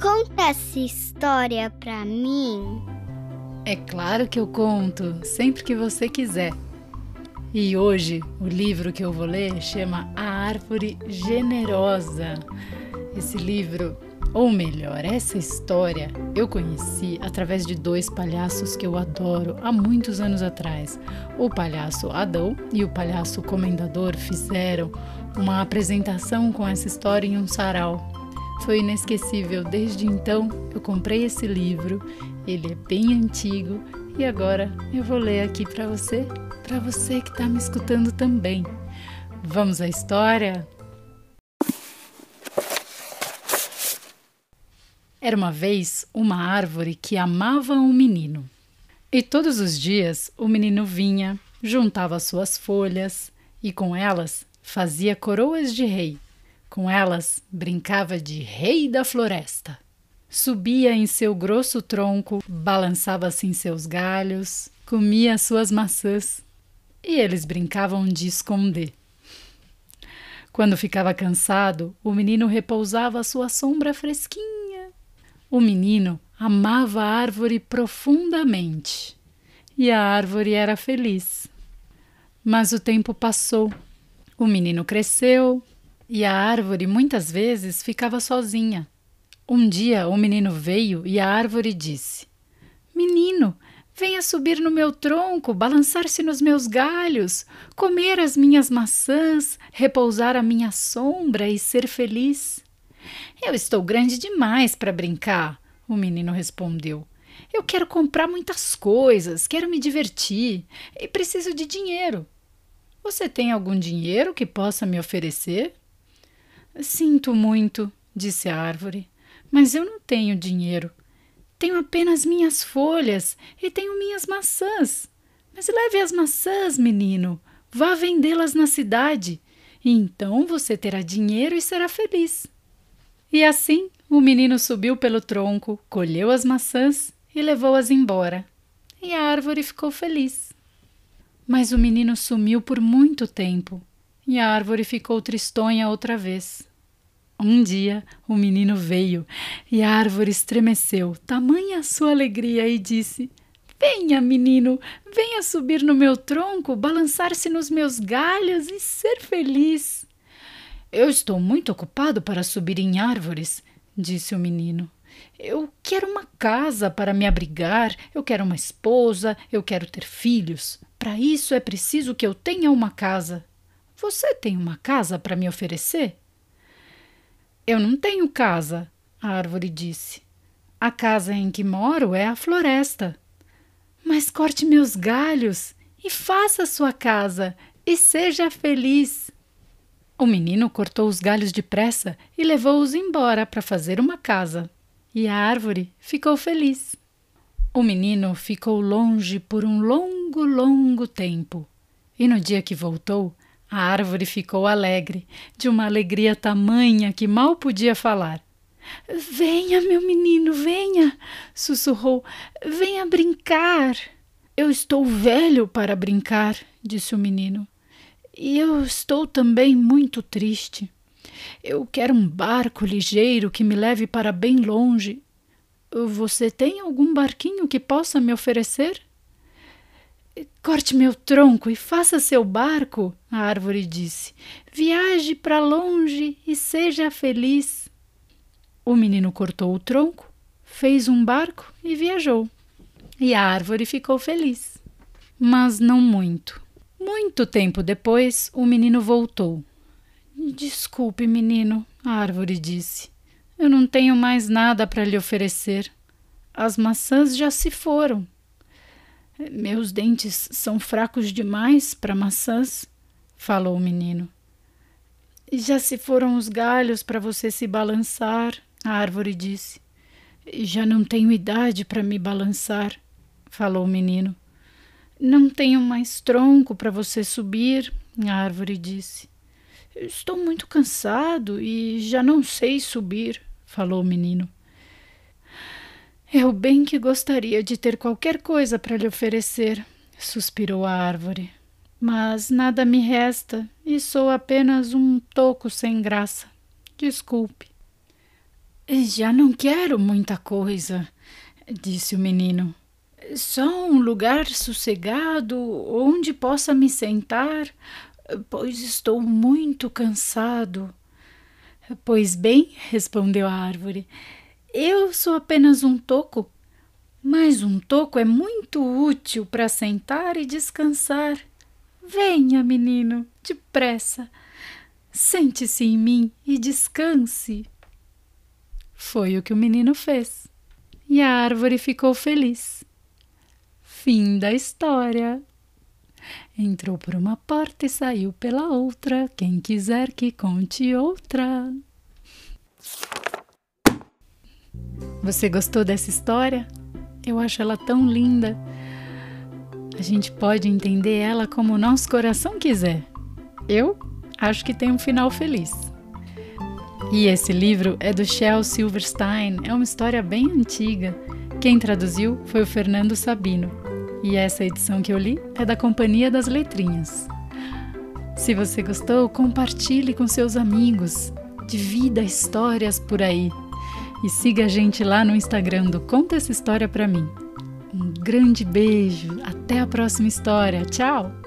conta essa história pra mim? É claro que eu conto, sempre que você quiser. E hoje o livro que eu vou ler chama A Árvore Generosa. Esse livro, ou melhor, essa história, eu conheci através de dois palhaços que eu adoro há muitos anos atrás. O palhaço Adão e o palhaço Comendador fizeram uma apresentação com essa história em um sarau foi inesquecível. Desde então eu comprei esse livro, ele é bem antigo e agora eu vou ler aqui para você, para você que está me escutando também. Vamos à história? Era uma vez uma árvore que amava um menino. E todos os dias o menino vinha, juntava suas folhas e com elas fazia coroas de rei com elas brincava de rei da floresta. Subia em seu grosso tronco, balançava-se em seus galhos, comia suas maçãs e eles brincavam de esconder. Quando ficava cansado, o menino repousava à sua sombra fresquinha. O menino amava a árvore profundamente e a árvore era feliz. Mas o tempo passou. O menino cresceu, e a árvore muitas vezes ficava sozinha. Um dia o menino veio e a árvore disse: Menino, venha subir no meu tronco, balançar-se nos meus galhos, comer as minhas maçãs, repousar à minha sombra e ser feliz. Eu estou grande demais para brincar, o menino respondeu. Eu quero comprar muitas coisas, quero me divertir e preciso de dinheiro. Você tem algum dinheiro que possa me oferecer? Sinto muito, disse a árvore, mas eu não tenho dinheiro. Tenho apenas minhas folhas e tenho minhas maçãs. Mas leve as maçãs, menino. Vá vendê-las na cidade. Então você terá dinheiro e será feliz. E assim o menino subiu pelo tronco, colheu as maçãs e levou-as embora. E a árvore ficou feliz. Mas o menino sumiu por muito tempo e a árvore ficou tristonha outra vez. Um dia o menino veio e a árvore estremeceu, tamanha a sua alegria, e disse: Venha, menino, venha subir no meu tronco, balançar-se nos meus galhos e ser feliz. Eu estou muito ocupado para subir em árvores, disse o menino. Eu quero uma casa para me abrigar, eu quero uma esposa, eu quero ter filhos. Para isso é preciso que eu tenha uma casa. Você tem uma casa para me oferecer? Eu não tenho casa, a árvore disse. A casa em que moro é a floresta. Mas corte meus galhos e faça sua casa e seja feliz. O menino cortou os galhos depressa e levou-os embora para fazer uma casa. E a árvore ficou feliz. O menino ficou longe por um longo, longo tempo. E no dia que voltou, a árvore ficou alegre, de uma alegria tamanha que mal podia falar. Venha, meu menino, venha, sussurrou. Venha brincar. Eu estou velho para brincar, disse o menino. E eu estou também muito triste. Eu quero um barco ligeiro que me leve para bem longe. Você tem algum barquinho que possa me oferecer? Corte meu tronco e faça seu barco, a árvore disse. Viaje para longe e seja feliz. O menino cortou o tronco, fez um barco e viajou. E a árvore ficou feliz. Mas não muito. Muito tempo depois, o menino voltou. Desculpe, menino, a árvore disse. Eu não tenho mais nada para lhe oferecer. As maçãs já se foram meus dentes são fracos demais para maçãs, falou o menino. Já se foram os galhos para você se balançar, a árvore disse. Já não tenho idade para me balançar, falou o menino. Não tenho mais tronco para você subir, a árvore disse. Estou muito cansado e já não sei subir, falou o menino. Eu bem que gostaria de ter qualquer coisa para lhe oferecer, suspirou a árvore. Mas nada me resta e sou apenas um toco sem graça. Desculpe. Já não quero muita coisa, disse o menino. Só um lugar sossegado onde possa me sentar, pois estou muito cansado. Pois bem, respondeu a árvore, eu sou apenas um toco, mas um toco é muito útil para sentar e descansar. Venha, menino, depressa. Sente-se em mim e descanse. Foi o que o menino fez. E a árvore ficou feliz. Fim da história. Entrou por uma porta e saiu pela outra. Quem quiser que conte outra. Você gostou dessa história? Eu acho ela tão linda. A gente pode entender ela como o nosso coração quiser. Eu acho que tem um final feliz. E esse livro é do Shel Silverstein, é uma história bem antiga. Quem traduziu foi o Fernando Sabino. E essa edição que eu li é da Companhia das Letrinhas. Se você gostou, compartilhe com seus amigos. Divida histórias por aí. E siga a gente lá no Instagram do Conta essa história para mim. Um grande beijo, até a próxima história. Tchau!